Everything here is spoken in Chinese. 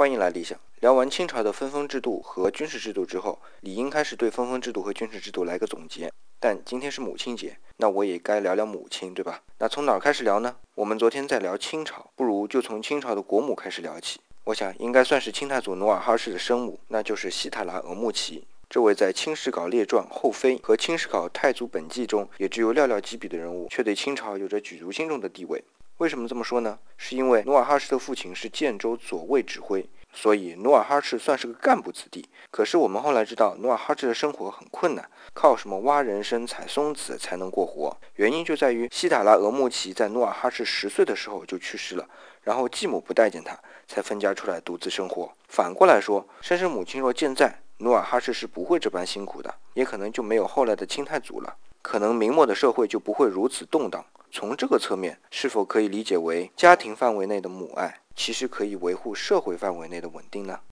欢迎来理想。聊完清朝的分封制度和军事制度之后，理应开始对分封制度和军事制度来个总结。但今天是母亲节，那我也该聊聊母亲，对吧？那从哪儿开始聊呢？我们昨天在聊清朝，不如就从清朝的国母开始聊起。我想应该算是清太祖努尔哈赤的生母，那就是西塔拉额木齐。这位在《清史稿列传后妃》和《清史稿太祖本纪》中也只有寥寥几笔的人物，却对清朝有着举足轻重的地位。为什么这么说呢？是因为努尔哈赤的父亲是建州左卫指挥，所以努尔哈赤算是个干部子弟。可是我们后来知道，努尔哈赤的生活很困难，靠什么挖人参、采松子才能过活？原因就在于西塔拉额木齐在努尔哈赤十岁的时候就去世了，然后继母不待见他，才分家出来独自生活。反过来说，生身母亲若健在，努尔哈赤是不会这般辛苦的，也可能就没有后来的清太祖了，可能明末的社会就不会如此动荡。从这个侧面，是否可以理解为家庭范围内的母爱，其实可以维护社会范围内的稳定呢？